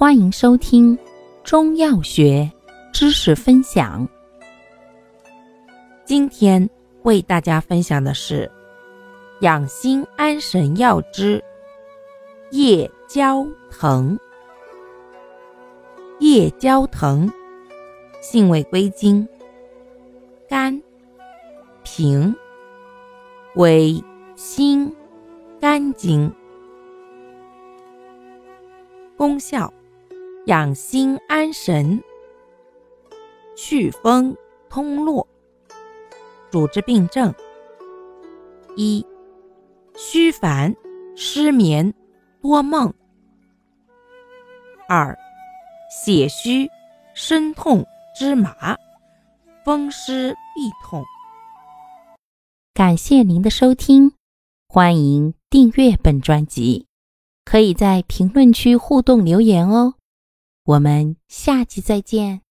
欢迎收听中药学知识分享。今天为大家分享的是养心安神药之夜交藤。夜交藤性味归经：肝、平，为心、肝经。功效。养心安神，祛风通络。主治病症：一、虚烦、失眠、多梦；二、血虚、身痛、肢麻、风湿痹痛。感谢您的收听，欢迎订阅本专辑，可以在评论区互动留言哦。我们下期再见。